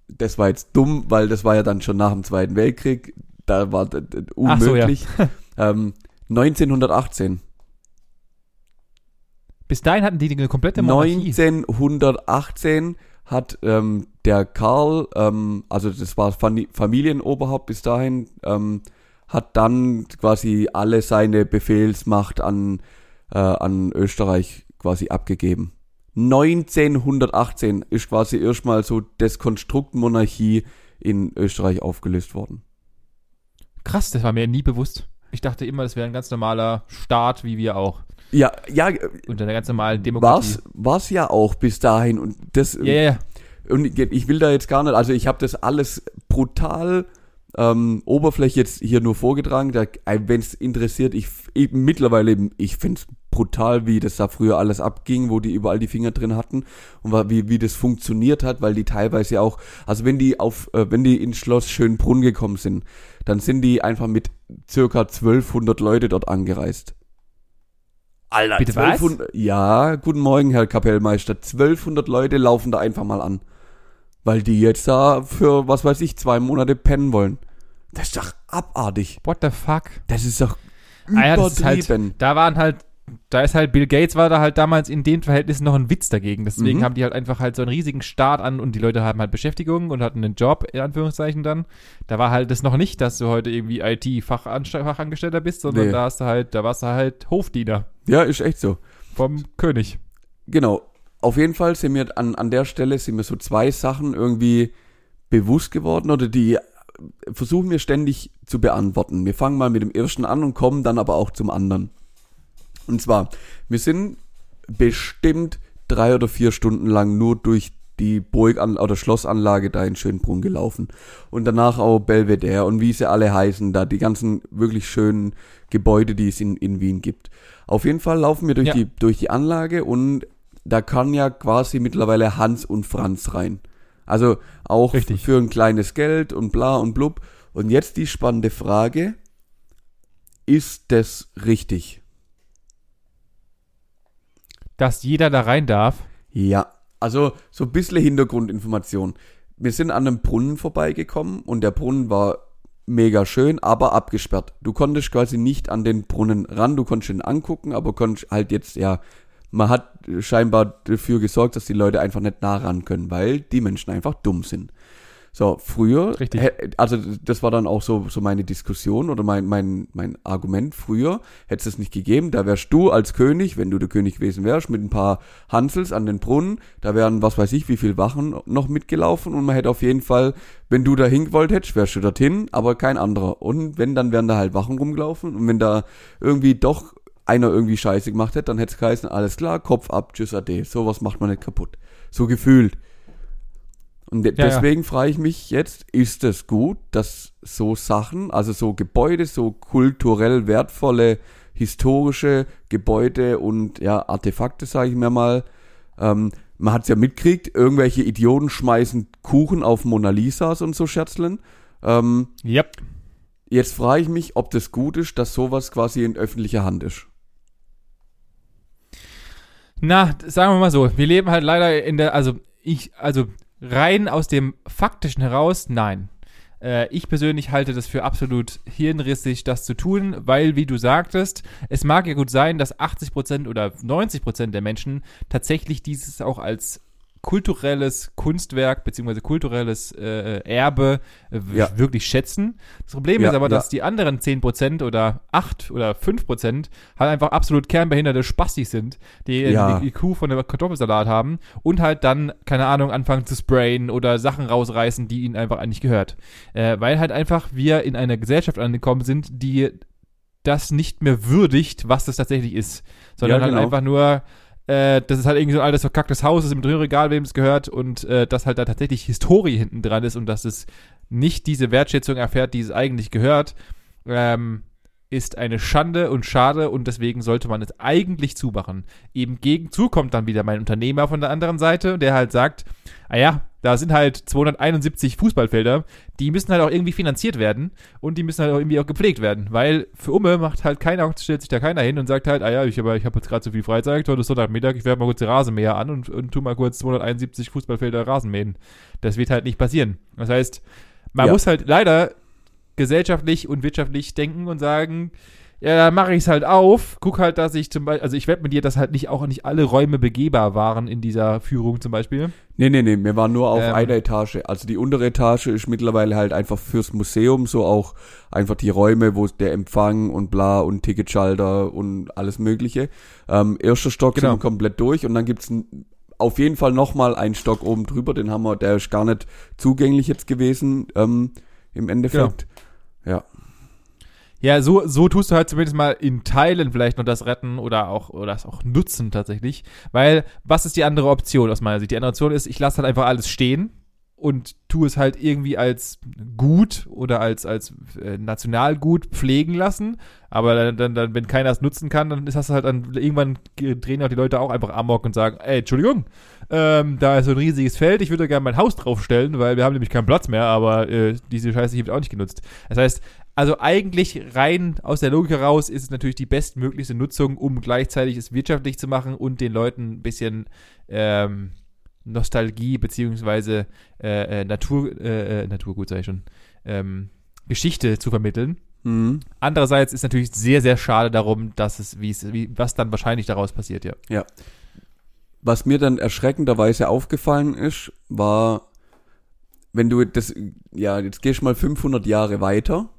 das war jetzt dumm, weil das war ja dann schon nach dem Zweiten Weltkrieg, da war das das Ach so, ja. unmöglich. [LAUGHS] ähm, 1918. Bis dahin hatten die eine komplette Monarchie. 1918 hat ähm, der Karl, ähm, also das war Familienoberhaupt bis dahin, ähm, hat dann quasi alle seine Befehlsmacht an, äh, an Österreich quasi abgegeben. 1918 ist quasi erstmal so das Konstrukt Monarchie in Österreich aufgelöst worden. Krass, das war mir nie bewusst. Ich dachte immer, das wäre ein ganz normaler Staat, wie wir auch. Ja, ja, Unter einer ganz normalen Demokratie. war's, war's ja auch bis dahin und das, Ja, ja. Und ich- ich will da jetzt gar nicht, also ich habe das alles brutal ähm, Oberfläche jetzt hier nur vorgetragen. Wenn es interessiert, ich, ich mittlerweile, ich finde es brutal, wie das da früher alles abging, wo die überall die Finger drin hatten und wie, wie das funktioniert hat, weil die teilweise auch, also wenn die auf, äh, wenn die ins Schloss Schönbrunn gekommen sind, dann sind die einfach mit circa 1200 Leute dort angereist. Alter, Bitte was? 1200, ja, guten Morgen, Herr Kapellmeister. 1200 Leute laufen da einfach mal an. Weil die jetzt da für, was weiß ich, zwei Monate pennen wollen. Das ist doch abartig. What the fuck? Das ist doch Ah ja, das ist übertrieben. halt, da waren halt, da ist halt, Bill Gates war da halt damals in den Verhältnissen noch ein Witz dagegen. Deswegen Mhm. haben die halt einfach halt so einen riesigen Staat an und die Leute haben halt Beschäftigung und hatten einen Job, in Anführungszeichen dann. Da war halt das noch nicht, dass du heute irgendwie IT-Fachangestellter bist, sondern Nee. da hast du halt, da warst du halt Hofdiener ja, ist echt so. vom König. Genau. Auf jeden Fall sind mir an, an der Stelle sind mir so zwei Sachen irgendwie bewusst geworden oder die versuchen wir ständig zu beantworten. Wir fangen mal mit dem ersten an und kommen dann aber auch zum anderen. Und zwar, wir sind bestimmt drei oder vier Stunden lang nur durch die Burg oder Schlossanlage da in Schönbrunn gelaufen. Und danach auch Belvedere und wie sie alle heißen, da die ganzen wirklich schönen Gebäude, die es in, in Wien gibt. Auf jeden Fall laufen wir durch, Ja. die, durch die Anlage und da kann ja quasi mittlerweile Hans und Franz rein. Also auch Richtig. für ein kleines Geld und bla und blub. Und jetzt die spannende Frage, ist das richtig? Dass jeder da rein darf. Ja, also so ein bisschen Hintergrundinformation. Wir sind an einem Brunnen vorbeigekommen und der Brunnen war mega schön, aber abgesperrt. Du konntest quasi nicht an den Brunnen ran, du konntest ihn angucken, aber konntest halt jetzt, ja, man hat scheinbar dafür gesorgt, dass die Leute einfach nicht nah ran können, weil die Menschen einfach dumm sind. So, früher, Richtig. also das war dann auch so, so meine Diskussion oder mein, mein, mein Argument. Früher hätte es es nicht gegeben, da wärst du als König, wenn du der König gewesen wärst, mit ein paar Hansels an den Brunnen, da wären, was weiß ich, wie viel Wachen noch mitgelaufen und man hätte auf jeden Fall, wenn du da hingewollt hättest, wärst du dorthin, aber kein anderer. Und wenn, dann wären da halt Wachen rumgelaufen und wenn da irgendwie doch einer irgendwie Scheiße gemacht hätte, dann hätte es geheißen, alles klar, Kopf ab, tschüss, ade. Sowas macht man nicht kaputt. So gefühlt. Und de Ja, ja. deswegen frage ich mich jetzt, ist es gut, dass so Sachen, also so Gebäude, so kulturell wertvolle, historische Gebäude und ja, Artefakte, sage ich mir mal, ähm, man hat's ja mitkriegt, irgendwelche Idioten schmeißen Kuchen auf Mona Lisas und so Scherzlen. Ähm, Yep. jetzt frage ich mich, ob das gut ist, dass sowas quasi in öffentlicher Hand ist. Na, sagen wir mal so, wir leben halt leider in der, also ich, also rein aus dem Faktischen heraus, nein. Äh, ich persönlich halte das für absolut hirnrissig, das zu tun, weil, wie du sagtest, es mag ja gut sein, dass 80% oder 90% der Menschen tatsächlich dieses auch als kulturelles Kunstwerk beziehungsweise kulturelles äh, Erbe äh, Ja. wirklich schätzen. Das Problem Ja, ist aber, ja. dass die anderen 10% oder 8 oder 5% halt einfach absolut kernbehinderte Spastis sind, die Ja. die IQ von der Kartoffelsalat haben und halt dann, keine Ahnung, anfangen zu sprayen oder Sachen rausreißen, die ihnen einfach eigentlich gehört. Äh, weil halt einfach wir in einer Gesellschaft angekommen sind, die das nicht mehr würdigt, was das tatsächlich ist. Sondern Ja, genau. halt einfach nur, äh, das ist halt irgendwie so ein altes verkacktes Haus, das im Regal, wem es gehört und äh, dass halt da tatsächlich Historie hinten dran ist und dass es nicht diese Wertschätzung erfährt, die es eigentlich gehört, ähm, ist eine Schande und schade und deswegen sollte man es eigentlich zumachen. Eben gegenzu kommt dann wieder mein Unternehmer von der anderen Seite, der halt sagt, ah ja, da sind halt 271 Fußballfelder, die müssen halt auch irgendwie finanziert werden und die müssen halt auch irgendwie auch gepflegt werden, weil für Umme macht halt keiner, stellt sich da keiner hin und sagt halt, ah ja, ich habe ich hab jetzt gerade so viel Freizeit, heute ist Sonntagmittag, ich werde mal kurz den Rasenmäher an und, und tu mal kurz 271 Fußballfelder Rasen mähen. Das wird halt nicht passieren. Das heißt, man Ja. muss halt leider gesellschaftlich und wirtschaftlich denken und sagen, ja, dann mache ich es halt auf, guck halt, dass ich zum Beispiel, also ich wette mit dir, dass halt nicht auch nicht alle Räume begehbar waren in dieser Führung zum Beispiel. Nee, nee, nee, wir waren nur auf Ähm. einer Etage. Also die untere Etage ist mittlerweile halt einfach fürs Museum, so auch einfach die Räume, wo der Empfang und bla und Ticketschalter und alles mögliche. Ähm, erster Stock Genau. sind wir komplett durch und dann gibt's auf jeden Fall nochmal einen Stock oben drüber, den haben wir, der ist gar nicht zugänglich jetzt gewesen, ähm, im Endeffekt. Ja. Ja, so, so tust du halt zumindest mal in Teilen vielleicht noch das retten oder auch, oder das auch nutzen tatsächlich. Weil, was ist die andere Option aus meiner Sicht? Die andere Option ist, ich lasse halt einfach alles stehen und tue es halt irgendwie als gut oder als, als äh, Nationalgut pflegen lassen. Aber dann, dann, dann, wenn keiner es nutzen kann, dann ist das halt dann, irgendwann drehen auch die Leute auch einfach amok und sagen, ey, Entschuldigung, ähm, da ist so ein riesiges Feld, ich würde gerne mein Haus draufstellen, weil wir haben nämlich keinen Platz mehr, aber äh, diese Scheiße hier wird auch nicht genutzt. Das heißt, also eigentlich rein aus der Logik heraus ist es natürlich die bestmöglichste Nutzung, um gleichzeitig es wirtschaftlich zu machen und den Leuten ein bisschen ähm, Nostalgie beziehungsweise äh, äh, Natur, äh, äh, Naturgut sag ich schon, ähm, Geschichte zu vermitteln. Mhm. Andererseits ist natürlich sehr, sehr schade darum, dass es, wie es, wie, was dann wahrscheinlich daraus passiert, ja. Was mir dann erschreckenderweise aufgefallen ist, war, wenn du das, ja, jetzt gehst du mal 500 Jahre weiter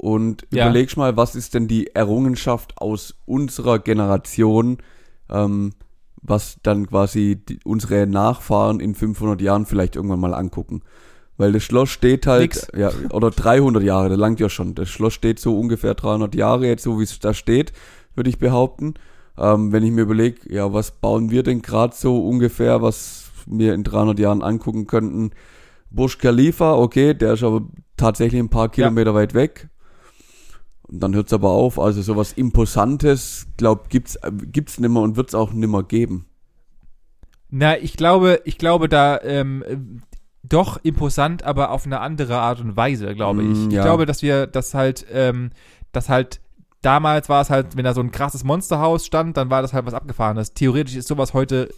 und Ja. überlegst mal, was ist denn die Errungenschaft aus unserer Generation, ähm, was dann quasi die, unsere Nachfahren in 500 Jahren vielleicht irgendwann mal angucken. Weil das Schloss steht halt, Nix. ja, oder 300 Jahre, das langt ja schon. Das Schloss steht so ungefähr 300 Jahre, jetzt so wie es da steht, würde ich behaupten. Ähm, wenn ich mir überlege, ja, was bauen wir denn gerade so ungefähr, was wir in 300 Jahren angucken könnten? Burj Khalifa, okay, der ist aber tatsächlich ein paar Kilometer weit weg. Und dann hört's aber auf. Also sowas Imposantes, glaub, gibt's, gibt's nimmer und wird's auch nimmer geben. Na, ich glaube, ich glaube da ähm, äh, doch imposant, aber auf eine andere Art und Weise, glaube ich. Mm, Ich ja. glaube, dass wir das halt, ähm, das halt damals war es halt, wenn da so ein krasses Monsterhaus stand, dann war das halt was abgefahrenes. Theoretisch ist sowas heute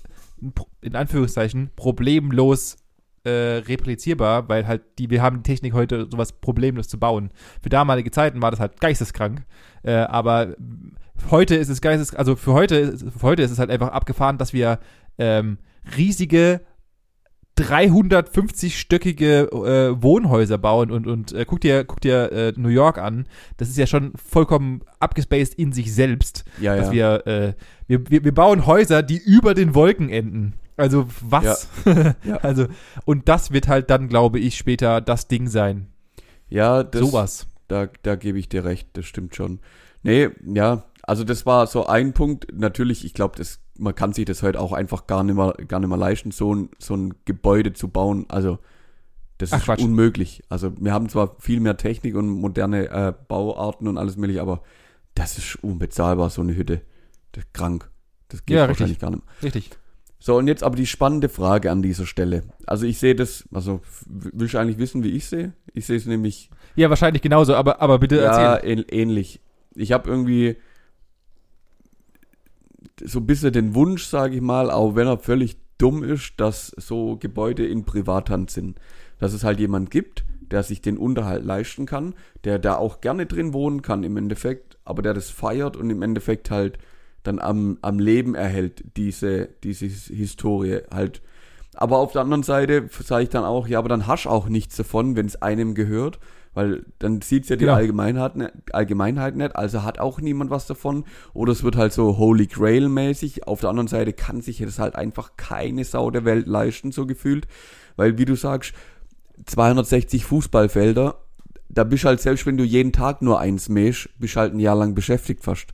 in Anführungszeichen problemlos äh, replizierbar, weil halt die, wir haben die Technik heute, sowas problemlos zu bauen. Für damalige Zeiten war das halt geisteskrank. Äh, aber heute ist es geistes, also für heute, für heute ist es halt einfach abgefahren, dass wir ähm, riesige 350-stöckige äh, Wohnhäuser bauen und, und äh, guck dir, guck dir äh, New York an. Das ist ja schon vollkommen abgespaced in sich selbst. Ja, dass ja. wir, äh, wir, wir, wir bauen Häuser, die über den Wolken enden. Also was? [LAUGHS] Ja. Also, und das wird halt dann, glaube ich, später das Ding sein. Ja, das, Sowas. Da, da gebe ich dir recht, das stimmt schon. Nee, ja, also das war so ein Punkt. Natürlich, ich glaube, das, man kann sich das heute auch einfach gar nicht mehr, gar nicht mehr leisten, so ein, so ein Gebäude zu bauen. Also, das Ach, ist Quatsch. unmöglich. Also, wir haben zwar viel mehr Technik und moderne äh, Bauarten und alles mögliche, aber das ist unbezahlbar, so eine Hütte. Das ist krank. Das geht Ja, wahrscheinlich richtig. gar nicht mehr. Richtig. So, und jetzt aber die spannende Frage an dieser Stelle. Also, ich sehe das, also, willst du eigentlich wissen, wie ich sehe? Ich sehe es nämlich Ja, wahrscheinlich genauso, aber, aber bitte ja, erzähl. ähn, ähnlich. Ich habe irgendwie so ein bisschen den Wunsch, sage ich mal, auch wenn er völlig dumm ist, dass so Gebäude in Privathand sind. Dass es halt jemand gibt, der sich den Unterhalt leisten kann, der da auch gerne drin wohnen kann im Endeffekt, aber der das feiert und im Endeffekt halt dann am, am Leben erhält, diese, diese Historie halt. Aber auf der anderen Seite sage ich dann auch, ja, aber dann hast auch nichts davon, wenn es einem gehört, weil dann sieht's ja die Genau. Allgemeinheit, ne- Allgemeinheit nicht, also hat auch niemand was davon. Oder es wird halt so Holy Grail mäßig. Auf der anderen Seite kann sich das halt einfach keine Sau der Welt leisten, so gefühlt. Weil, wie du sagst, 260 Fußballfelder, da bist halt selbst wenn du jeden Tag nur eins mähst, bist halt ein Jahr lang beschäftigt fast.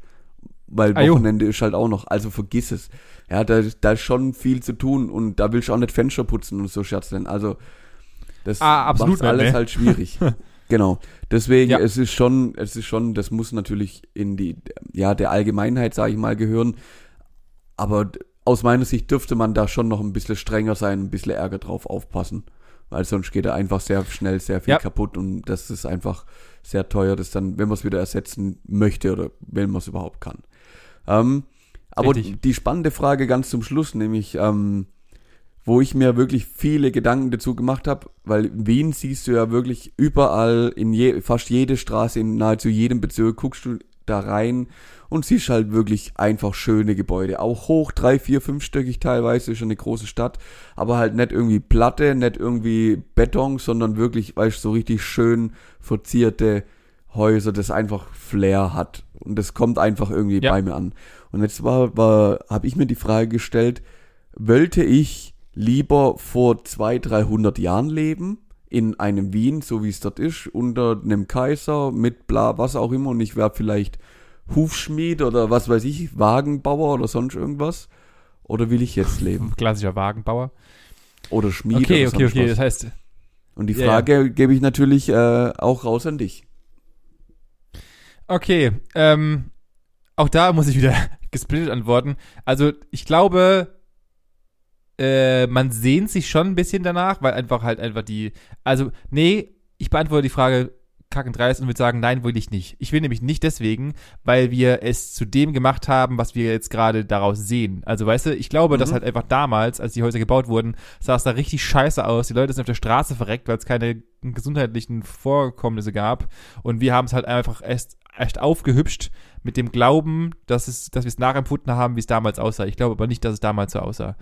Weil Ah, jo. Wochenende ist halt auch noch, also vergiss es. Ja, da, da ist schon viel zu tun und da willst du auch nicht Fenster putzen und so Scherz denn. Also, das Ah, nicht, alles ne? halt schwierig. [LAUGHS] genau. Deswegen, Ja. es ist schon, es ist schon, das muss natürlich in die, ja, der Allgemeinheit, sage ich mal, gehören. Aber aus meiner Sicht dürfte man da schon noch ein bisschen strenger sein, ein bisschen Ärger drauf aufpassen. Weil sonst geht da einfach sehr schnell sehr viel Ja. kaputt und das ist einfach sehr teuer, das dann, wenn man es wieder ersetzen möchte oder wenn man es überhaupt kann. Ähm, aber Richtig. die spannende Frage ganz zum Schluss, nämlich, ähm, wo ich mir wirklich viele Gedanken dazu gemacht habe, weil Wien siehst du ja wirklich überall, in je, fast jede Straße, in nahezu jedem Bezirk, guckst du da rein und siehst halt wirklich einfach schöne Gebäude. Auch hoch, drei, vier, fünfstöckig teilweise, ist schon eine große Stadt, aber halt nicht irgendwie Platte, nicht irgendwie Beton, sondern wirklich, weißt du, so richtig schön verzierte Häuser, das einfach Flair hat. Und das kommt einfach irgendwie Ja. bei mir an. Und jetzt war, war habe ich mir die Frage gestellt, wollte ich lieber vor 200, 300 Jahren leben, in einem Wien, so wie es dort ist, unter einem Kaiser, mit bla, was auch immer, und ich wäre vielleicht Hufschmied oder was weiß ich, Wagenbauer oder sonst irgendwas? Oder will ich jetzt leben? [LAUGHS] Klassischer Wagenbauer. Oder Schmied Okay, oder okay, okay. was? Das heißt, Und die Ja, Frage gebe ich natürlich äh, auch raus an dich. Okay, ähm, auch da muss ich wieder [LAUGHS] gesplittet antworten. Also ich glaube, äh, man sehnt sich schon ein bisschen danach, weil einfach halt einfach die, also nee, ich beantworte die Frage kackendreist und würde sagen, nein, will ich nicht. Ich will nämlich nicht deswegen, weil wir es zu dem gemacht haben, was wir jetzt gerade daraus sehen. Also weißt du, ich glaube, dass Mhm. halt einfach damals, als die Häuser gebaut wurden, sah es da richtig scheiße aus. Die Leute sind auf der Straße verreckt, weil es keine gesundheitlichen Vorkommnisse gab. Und wir haben es halt einfach erst, echt aufgehübscht mit dem Glauben, dass es, dass wir es nachempfunden haben, wie es damals aussah. Ich glaube aber nicht, dass es damals so aussah.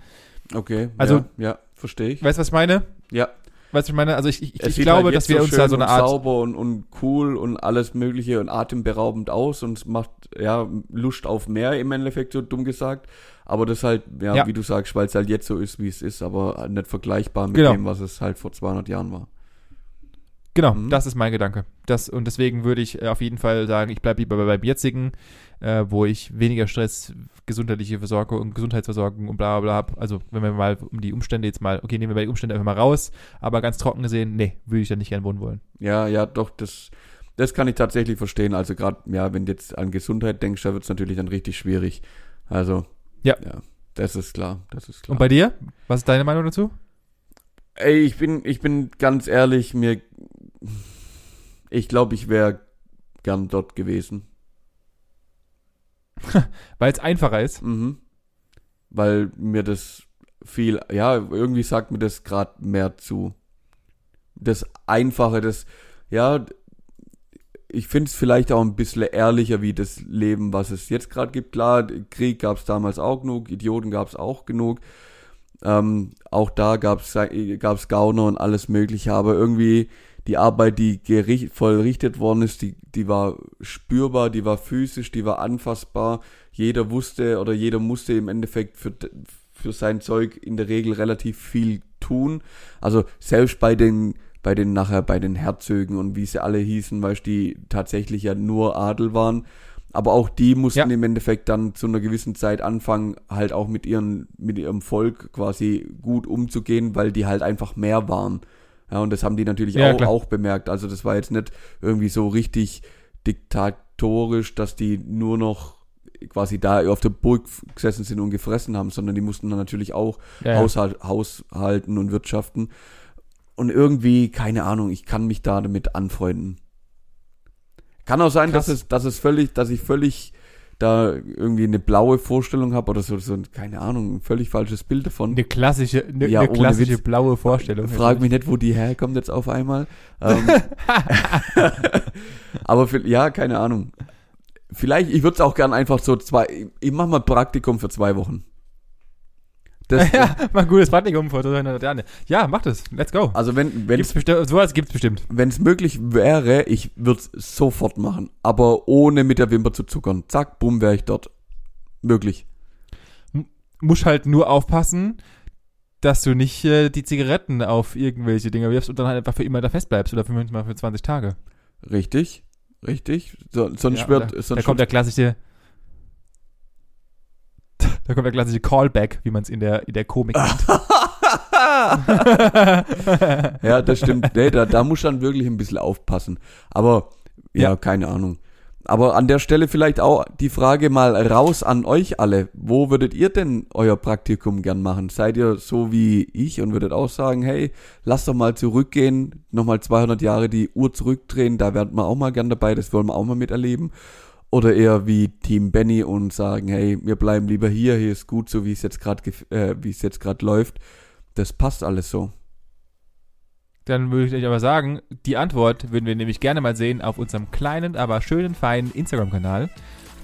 Okay, Also- ja, ja verstehe ich. Weißt du, was ich meine? Ja, Weißt du, was ich meine? Also ich, ich, ich glaube, halt dass wir uns da so eine und Art sauber und, und cool und alles mögliche und atemberaubend aus und es macht ja Lust auf mehr im Endeffekt so dumm gesagt, aber das halt ja, Ja. wie du sagst, weil es halt jetzt so ist, wie es ist, aber nicht vergleichbar mit Genau. dem, was es halt vor 200 Jahren war. Genau, Mhm. das ist mein Gedanke. Das, und deswegen würde ich äh, auf jeden Fall sagen, ich bleibe lieber beim jetzigen, äh, wo ich weniger Stress, gesundheitliche Versorgung und Gesundheitsversorgung und bla bla bla habe. Also wenn wir mal um die Umstände jetzt mal, okay, nehmen wir mal die Umstände einfach mal raus, aber ganz trocken gesehen, nee, würde ich da nicht gern wohnen wollen. Ja, ja, doch, das, das kann ich tatsächlich verstehen. Also gerade, ja, wenn du jetzt an Gesundheit denkst, da wird es natürlich dann richtig schwierig. Also, Ja. ja, das ist klar, das ist klar. Und bei dir? Was ist deine Meinung dazu? Ey, ich bin, ich bin ganz ehrlich, mir, ich glaube, ich wäre gern dort gewesen. [LAUGHS] Weil es einfacher ist. Mhm. Weil mir das viel, ja, irgendwie sagt mir das gerade mehr zu. Das Einfache, das, ja, ich finde es vielleicht auch ein bisschen ehrlicher wie das Leben, was es jetzt gerade gibt. Klar, Krieg gab es damals auch genug, Idioten gab es auch genug. Ähm, auch da gab es Gauner und alles Mögliche, aber irgendwie die Arbeit, die gericht, vollrichtet worden ist, die, die war spürbar, die war physisch, die war anfassbar. Jeder wusste oder jeder musste im Endeffekt für, für sein Zeug in der Regel relativ viel tun. Also selbst bei den bei den nachher bei den Herzögen und wie sie alle hießen, weil die tatsächlich ja nur Adel waren. Aber auch die mussten ja. im Endeffekt dann zu einer gewissen Zeit anfangen, halt auch mit ihren, mit ihrem Volk quasi gut umzugehen, weil die halt einfach mehr waren. Ja, und das haben die natürlich ja, auch, auch bemerkt. Also das war jetzt nicht irgendwie so richtig diktatorisch, dass die nur noch quasi da auf der Burg gesessen sind und gefressen haben, sondern die mussten dann natürlich auch ja, Haushalt, haushalten und wirtschaften. Und irgendwie, keine Ahnung, ich kann mich da damit anfreunden. Kann auch sein, dass es, dass es völlig, dass ich völlig da irgendwie eine blaue Vorstellung habe oder so, so, keine Ahnung, ein völlig falsches Bild davon. Eine klassische, eine, ja, eine klassische Witz, blaue Vorstellung. Frag mich nicht, wo die herkommt jetzt auf einmal. [LAUGHS] Ähm, [LAUGHS] aber für, ja, keine Ahnung. Vielleicht, ich würde es auch gern einfach so zwei, ich mach mal Praktikum für zwei Wochen. Das, [LAUGHS] ja, mal ein gutes Praktikum vor. Ja, mach das. Let's go. Also wenn, wenn gibt's bestimmt, sowas gibt's bestimmt. Wenn es möglich wäre, ich würde es sofort machen, aber ohne mit der Wimper zu zuckern. Zack, bumm, wäre ich dort. Möglich. M muss halt nur aufpassen, dass du nicht äh, die Zigaretten auf irgendwelche Dinge wirfst und dann halt einfach für immer da festbleibst oder für, mal für 20 Tage. Richtig, richtig. So, sonst ja, wird, da, sonst da kommt der klassische da kommt der klassische Callback, wie man es in der, in der Komik [LAUGHS] nennt. ja, das stimmt. Nee, da, da muss dann wirklich ein bisschen aufpassen. Aber, ja, ja, keine Ahnung. Aber an der Stelle vielleicht auch die Frage mal raus an euch alle. Wo würdet ihr denn euer Praktikum gern machen? Seid ihr so wie ich und würdet auch sagen, hey, lass doch mal zurückgehen, nochmal 200 Jahre die Uhr zurückdrehen, da wären wir auch mal gern dabei, das wollen wir auch mal miterleben. Oder eher wie Team Benny und sagen, hey, wir bleiben lieber hier, hier ist gut so, wie es jetzt gerade äh, wie es jetzt gerade läuft. Das passt alles so. Dann würde ich euch aber sagen, die Antwort würden wir nämlich gerne mal sehen auf unserem kleinen, aber schönen, feinen Instagram-Kanal.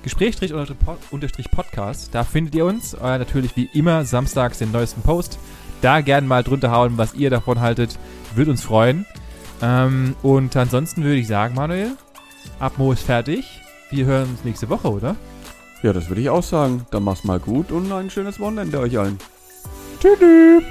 Gespräch-Podcast. Da findet ihr uns. Äh, natürlich wie immer samstags den neuesten Post. Da gerne mal drunter hauen, was ihr davon haltet. Würde uns freuen. Ähm, und ansonsten würde ich sagen, Manuel, Abmo ist fertig. Wir hören uns nächste Woche, oder? Ja, das würde ich auch sagen. Dann mach's mal gut und ein schönes Wochenende euch allen. Tschüss.